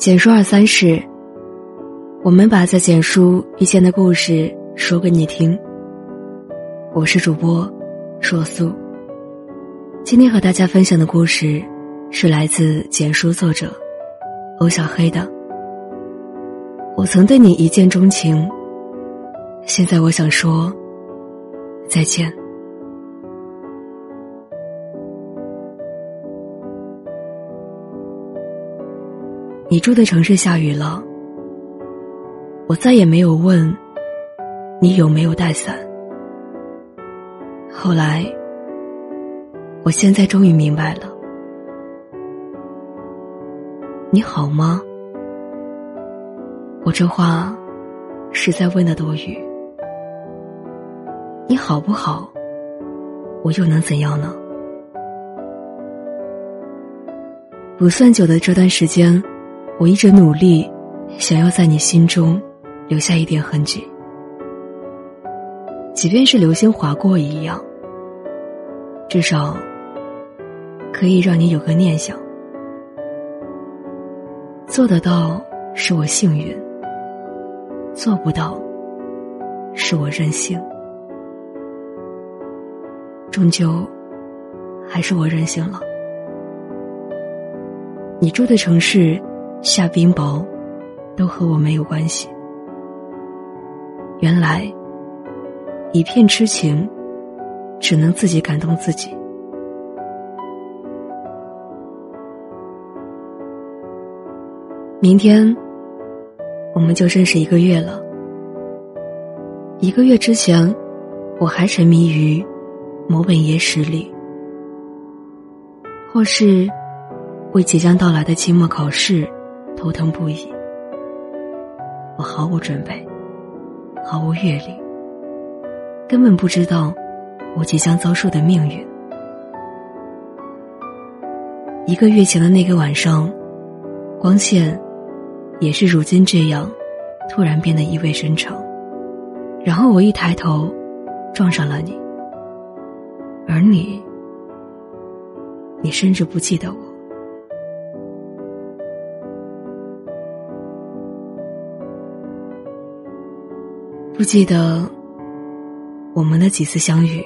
简书二三事，我们把在简书遇见的故事说给你听。我是主播若素。今天和大家分享的故事是来自简书作者欧小黑的。我曾对你一见钟情，现在我想说再见。你住的城市下雨了，我再也没有问你有没有带伞。后来，我现在终于明白了，你好吗？我这话是在问的多余。你好不好？我又能怎样呢？不算久的这段时间。我一直努力，想要在你心中留下一点痕迹，即便是流星划过一样，至少可以让你有个念想。做得到是我幸运，做不到是我任性，终究还是我任性了。你住的城市。下冰雹，都和我没有关系。原来，一片痴情，只能自己感动自己。明天，我们就认识一个月了。一个月之前，我还沉迷于某本野史里，或是为即将到来的期末考试。头疼不已，我毫无准备，毫无阅历，根本不知道我即将遭受的命运。一个月前的那个晚上，光线也是如今这样，突然变得意味深长。然后我一抬头，撞上了你，而你，你甚至不记得我。不记得我们的几次相遇，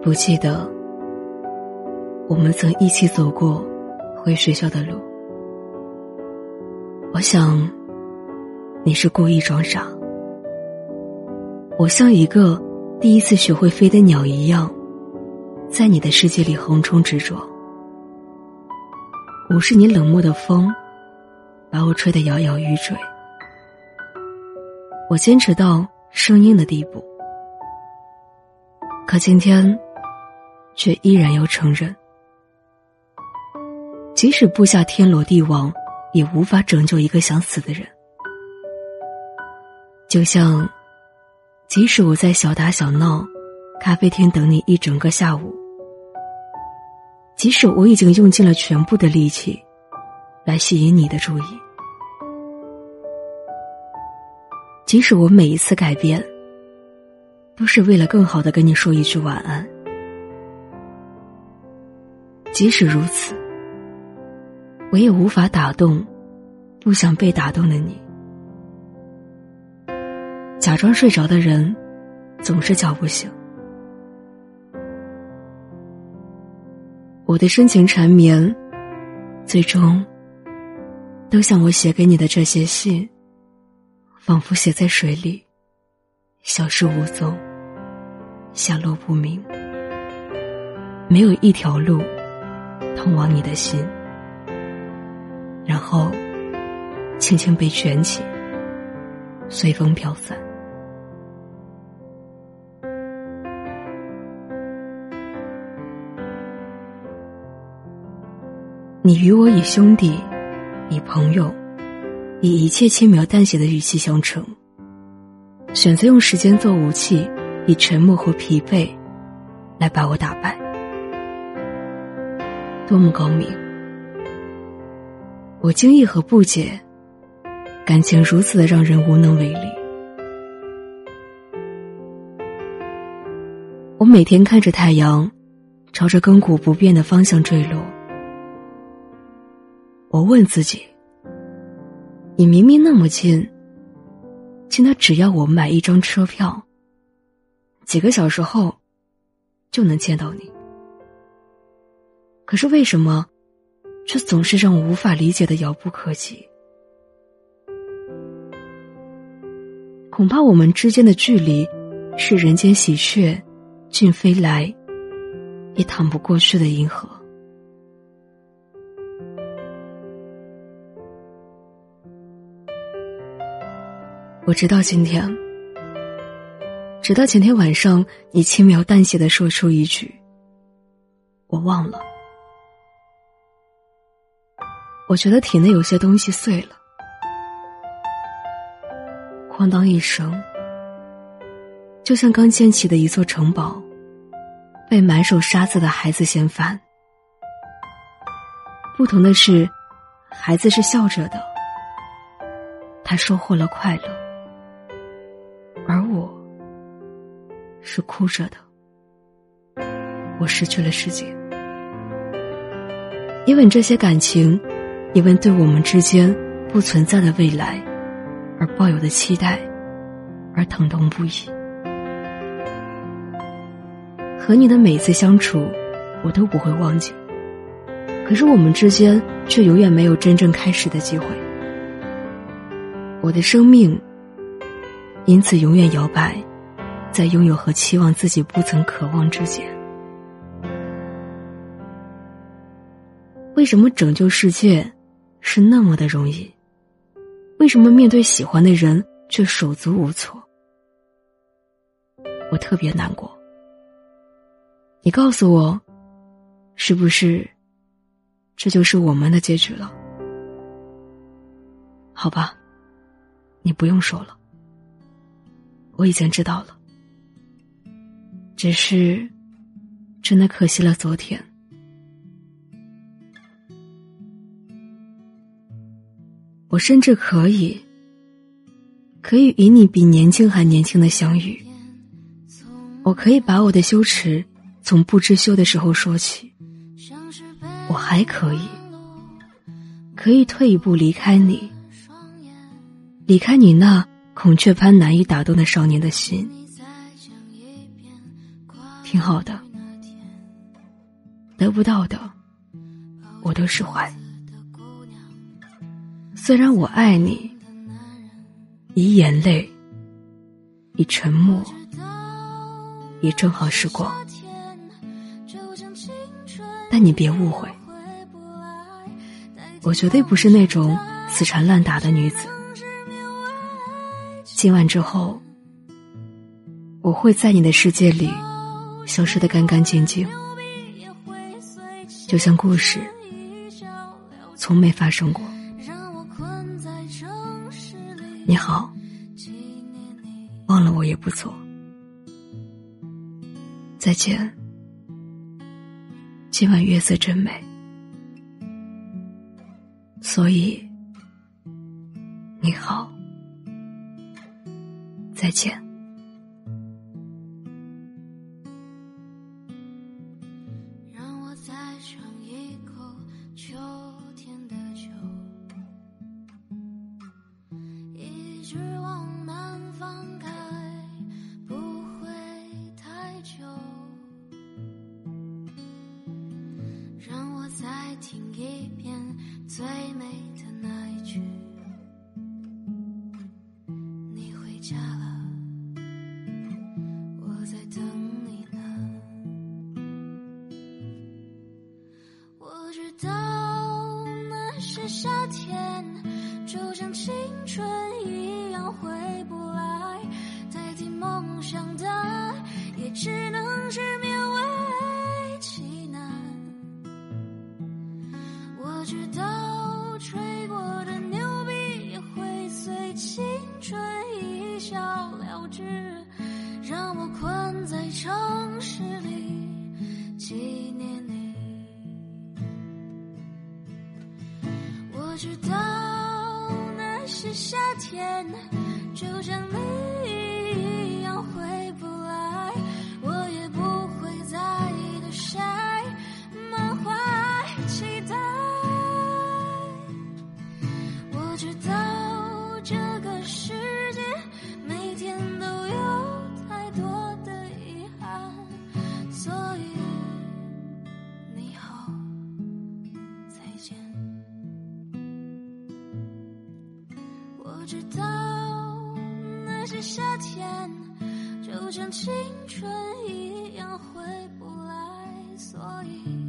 不记得我们曾一起走过回学校的路。我想你是故意装傻，我像一个第一次学会飞的鸟一样，在你的世界里横冲直撞。我是你冷漠的风，把我吹得摇摇欲坠。我坚持到生硬的地步，可今天，却依然要承认，即使布下天罗地网，也无法拯救一个想死的人。就像，即使我在小打小闹，咖啡厅等你一整个下午，即使我已经用尽了全部的力气，来吸引你的注意。即使我每一次改变，都是为了更好的跟你说一句晚安。即使如此，我也无法打动不想被打动的你。假装睡着的人，总是叫不醒。我的深情缠绵，最终，都像我写给你的这些信。仿佛写在水里，消失无踪，下落不明，没有一条路通往你的心，然后轻轻被卷起，随风飘散。你与我以兄弟，以朋友。以一切轻描淡写的语气相称，选择用时间做武器，以沉默和疲惫来把我打败，多么高明！我惊异和不解，感情如此的让人无能为力。我每天看着太阳朝着亘古不变的方向坠落，我问自己。你明明那么近，近到只要我买一张车票，几个小时后就能见到你。可是为什么，却总是让我无法理解的遥不可及？恐怕我们之间的距离，是人间喜鹊，尽飞来，也趟不过去的银河。我直到今天，直到前天晚上，你轻描淡写的说出一句：“我忘了。”我觉得体内有些东西碎了，哐当一声，就像刚建起的一座城堡，被满手沙子的孩子掀翻。不同的是，孩子是笑着的，他收获了快乐。是哭着的，我失去了世界，因为这些感情，因为对我们之间不存在的未来而抱有的期待，而疼痛不已。和你的每次相处，我都不会忘记，可是我们之间却永远没有真正开始的机会。我的生命。因此，永远摇摆在拥有和期望自己不曾渴望之间。为什么拯救世界是那么的容易？为什么面对喜欢的人却手足无措？我特别难过。你告诉我，是不是这就是我们的结局了？好吧，你不用说了。我已经知道了，只是真的可惜了昨天。我甚至可以，可以与你比年轻还年轻的相遇。我可以把我的羞耻从不知羞的时候说起。我还可以，可以退一步离开你，离开你那。孔雀般难以打动的少年的心，挺好的。得不到的，我都释怀。虽然我爱你，以眼泪，以沉默，以正好时光，但你别误会，我绝对不是那种死缠烂打的女子。今晚之后，我会在你的世界里消失的干干净净，就像故事从没发生过。你好，忘了我也不错。再见，今晚月色真美，所以你好。再见。再听一遍最美的那一句。在城市里纪念你。我知道那些夏天就像你是夏天就像青春一样回不来，所以。